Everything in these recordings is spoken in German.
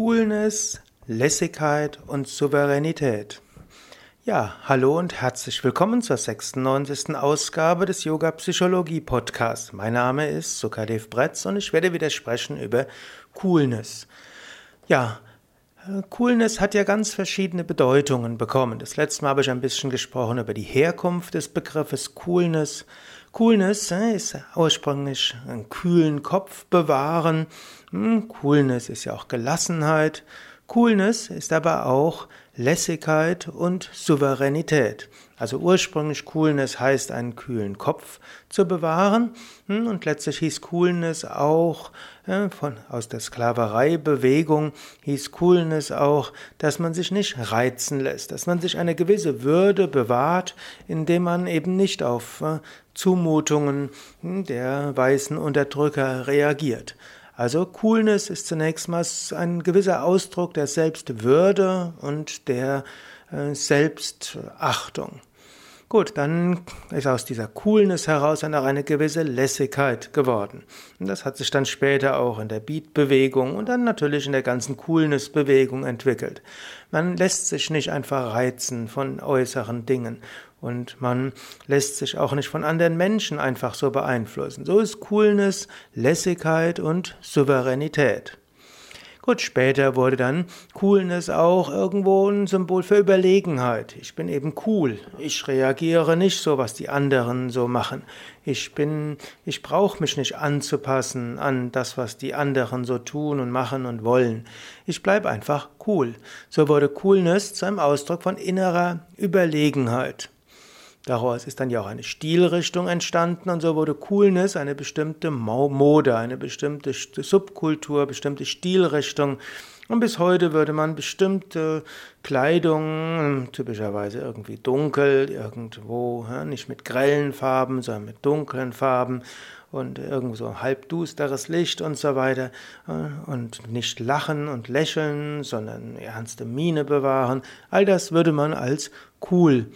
Coolness, Lässigkeit und Souveränität. Ja, hallo und herzlich willkommen zur 96. Ausgabe des Yoga Psychologie Podcasts. Mein Name ist Sukadev Bretz und ich werde wieder sprechen über Coolness. Ja, Coolness hat ja ganz verschiedene Bedeutungen bekommen. Das letzte Mal habe ich ein bisschen gesprochen über die Herkunft des Begriffes Coolness. Coolness äh, ist ursprünglich einen kühlen Kopf bewahren. Hm, Coolness ist ja auch Gelassenheit. Coolness ist aber auch Lässigkeit und Souveränität. Also ursprünglich Coolness heißt, einen kühlen Kopf zu bewahren. Hm, und letztlich hieß Coolness auch, von, aus der Sklavereibewegung hieß Coolness auch, dass man sich nicht reizen lässt, dass man sich eine gewisse Würde bewahrt, indem man eben nicht auf äh, Zumutungen hm, der weißen Unterdrücker reagiert. Also Coolness ist zunächst mal ein gewisser Ausdruck der Selbstwürde und der äh, Selbstachtung. Gut, dann ist aus dieser Coolness heraus dann auch eine gewisse Lässigkeit geworden. Und das hat sich dann später auch in der Beat-Bewegung und dann natürlich in der ganzen Coolness-Bewegung entwickelt. Man lässt sich nicht einfach reizen von äußeren Dingen und man lässt sich auch nicht von anderen Menschen einfach so beeinflussen. So ist Coolness, Lässigkeit und Souveränität. Gut, später wurde dann Coolness auch irgendwo ein Symbol für Überlegenheit. Ich bin eben cool. Ich reagiere nicht so, was die anderen so machen. Ich bin, ich brauche mich nicht anzupassen an das, was die anderen so tun und machen und wollen. Ich bleibe einfach cool. So wurde Coolness zu einem Ausdruck von innerer Überlegenheit. Daraus ist dann ja auch eine Stilrichtung entstanden und so wurde Coolness eine bestimmte Mode, eine bestimmte Subkultur, bestimmte Stilrichtung. Und bis heute würde man bestimmte Kleidung, typischerweise irgendwie dunkel, irgendwo, nicht mit grellen Farben, sondern mit dunklen Farben und irgendwo so halbdusteres Licht und so weiter äh, und nicht lachen und lächeln, sondern ernste Miene bewahren. All das würde man als cool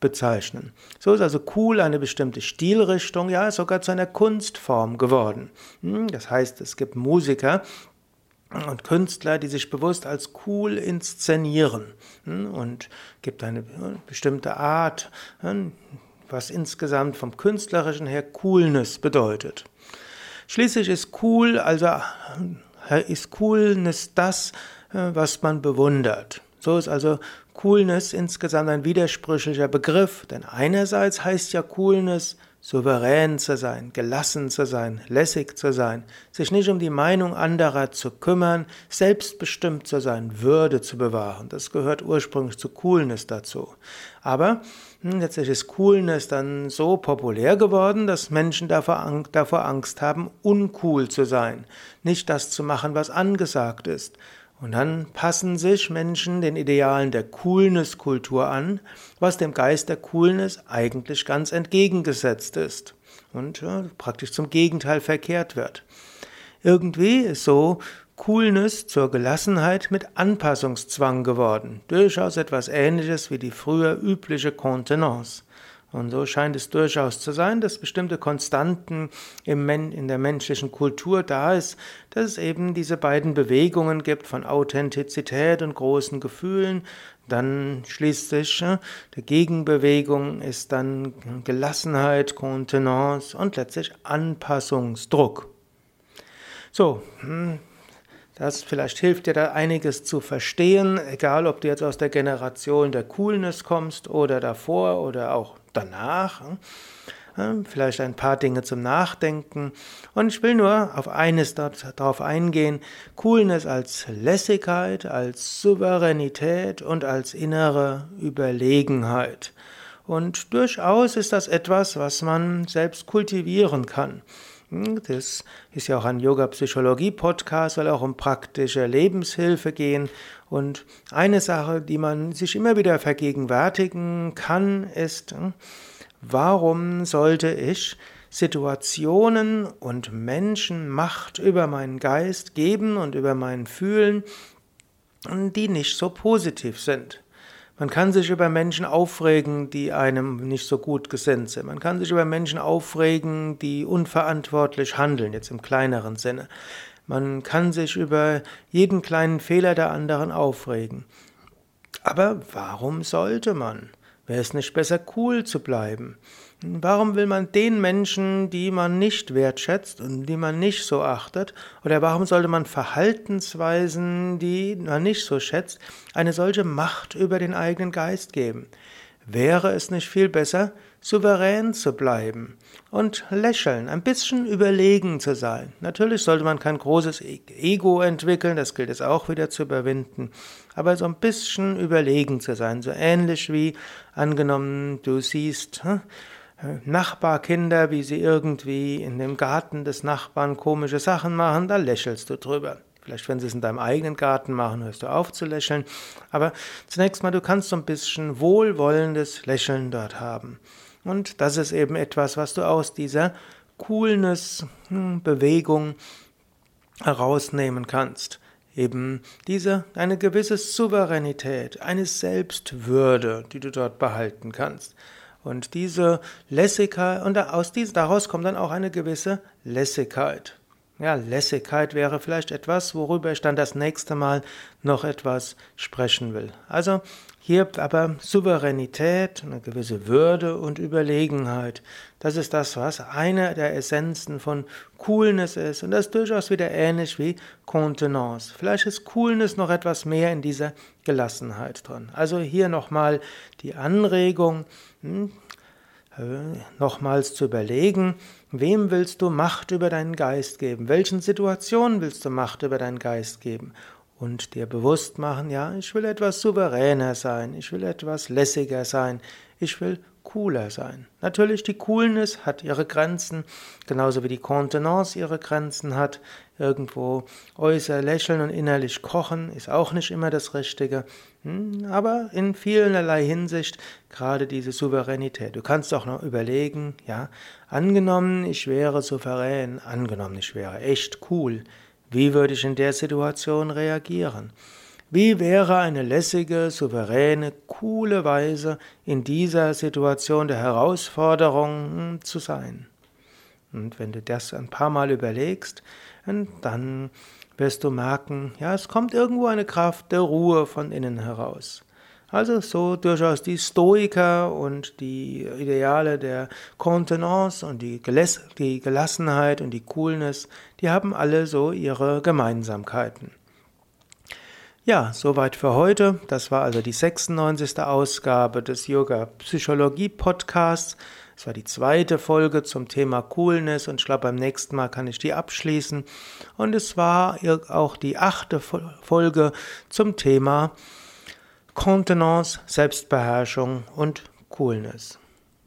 bezeichnen. So ist also cool eine bestimmte Stilrichtung, ja, sogar zu einer Kunstform geworden. Hm, das heißt, es gibt Musiker, und Künstler, die sich bewusst als cool inszenieren hm, und gibt eine bestimmte Art, hm, was insgesamt vom künstlerischen her Coolness bedeutet. Schließlich ist cool, also ist Coolness das, äh, was man bewundert. So ist also Coolness insgesamt ein widersprüchlicher Begriff, denn einerseits heißt ja Coolness, souverän zu sein, gelassen zu sein, lässig zu sein, sich nicht um die Meinung anderer zu kümmern, selbstbestimmt zu sein, Würde zu bewahren. Das gehört ursprünglich zu Coolness dazu. Aber hm, letztlich ist Coolness dann so populär geworden, dass Menschen davor, davor Angst haben, uncool zu sein, nicht das zu machen, was angesagt ist. Und dann passen sich Menschen den Idealen der Coolness-Kultur an, was dem Geist der Coolness eigentlich ganz entgegengesetzt ist und ja, praktisch zum Gegenteil verkehrt wird. Irgendwie ist so Coolness zur Gelassenheit mit Anpassungszwang geworden, durchaus etwas Ähnliches wie die früher übliche Contenance. Und so scheint es durchaus zu sein, dass bestimmte Konstanten im Men in der menschlichen Kultur da ist, dass es eben diese beiden Bewegungen gibt von Authentizität und großen Gefühlen. Dann schließt sich äh, der Gegenbewegung ist dann Gelassenheit, Kontenance und letztlich Anpassungsdruck. So, hm, das vielleicht hilft dir da einiges zu verstehen, egal ob du jetzt aus der Generation der Coolness kommst oder davor oder auch danach. Vielleicht ein paar Dinge zum Nachdenken. Und ich will nur auf eines darauf eingehen. Coolness als Lässigkeit, als Souveränität und als innere Überlegenheit. Und durchaus ist das etwas, was man selbst kultivieren kann. Hm, das ist ja auch ein Yoga-Psychologie-Podcast, soll auch um praktische Lebenshilfe gehen. Und eine Sache, die man sich immer wieder vergegenwärtigen kann, ist, hm, warum sollte ich Situationen und Menschen Macht über meinen Geist geben und über mein Fühlen, die nicht so positiv sind? Man kann sich über Menschen aufregen, die einem nicht so gut gesinnt sind. Man kann sich über Menschen aufregen, die unverantwortlich handeln, jetzt im kleineren Sinne. Man kann sich über jeden kleinen Fehler der anderen aufregen. Aber warum sollte man? Wäre es nicht besser, cool zu bleiben? Warum will man den Menschen, die man nicht wertschätzt und die man nicht so achtet, oder warum sollte man Verhaltensweisen, die man nicht so schätzt, eine solche Macht über den eigenen Geist geben? Wäre es nicht viel besser, souverän zu bleiben und lächeln, ein bisschen überlegen zu sein? Natürlich sollte man kein großes e-, Ego entwickeln, das gilt es auch wieder zu überwinden, aber so ein bisschen überlegen zu sein, so ähnlich wie angenommen, du siehst, hm, Nachbarkinder, wie sie irgendwie in dem Garten des Nachbarn komische Sachen machen, da lächelst du drüber. Vielleicht, wenn sie es in deinem eigenen Garten machen, hörst du auf zu lächeln. Aber zunächst mal, du kannst so ein bisschen wohlwollendes Lächeln dort haben. Und das ist eben etwas, was du aus dieser Coolness-Bewegung hm, herausnehmen kannst. Eben diese, eine gewisse Souveränität, eine Selbstwürde, die du dort behalten kannst. Und diese Lässigkeit, und aus dies, daraus kommt dann auch eine gewisse Lässigkeit. Ja, Lässigkeit wäre vielleicht etwas, worüber ich dann das nächste Mal noch etwas sprechen will. Also hier aber Souveränität, eine gewisse Würde und Überlegenheit. Das ist das, was eine der Essenzen von Coolness ist. Und das ist durchaus wieder ähnlich wie Contenance. Vielleicht ist Coolness noch etwas mehr in dieser Gelassenheit drin. Also hier nochmal die Anregung, hm, äh, nochmals zu überlegen, wem willst du Macht über deinen Geist geben? Welchen Situationen willst du Macht über deinen Geist geben? Und dir bewusst machen, ja, ich will etwas souveräner sein, ich will etwas lässiger sein, ich will cooler sein. Natürlich, die Coolness hat ihre Grenzen, genauso wie die Kontenance ihre Grenzen hat. Irgendwo äußer lächeln und innerlich kochen ist auch nicht immer das Richtige. Hm, aber in vielerlei Hinsicht gerade diese Souveränität. Du kannst auch noch überlegen, ja, angenommen, ich wäre souverän, angenommen, ich wäre echt cool. Wie würde ich in der Situation reagieren? Wie wäre eine lässige, souveräne, coole Weise, in dieser Situation der Herausforderung hm, zu sein? Und wenn du das ein paar Mal überlegst, dann wirst du merken, ja, es kommt irgendwo eine Kraft der Ruhe von innen heraus. Also so durchaus die Stoiker und die Ideale der Kontenance und die, Gelassenheit und die Coolness, die haben alle so ihre Gemeinsamkeiten. Ja, soweit für heute. Das war also die 96. Ausgabe des Yoga Psychologie Podcasts. Es war die zweite Folge zum Thema Coolness und ich glaube, beim nächsten Mal kann ich die abschließen. Und es war auch die achte Folge zum Thema Kontenance, Selbstbeherrschung und Coolness.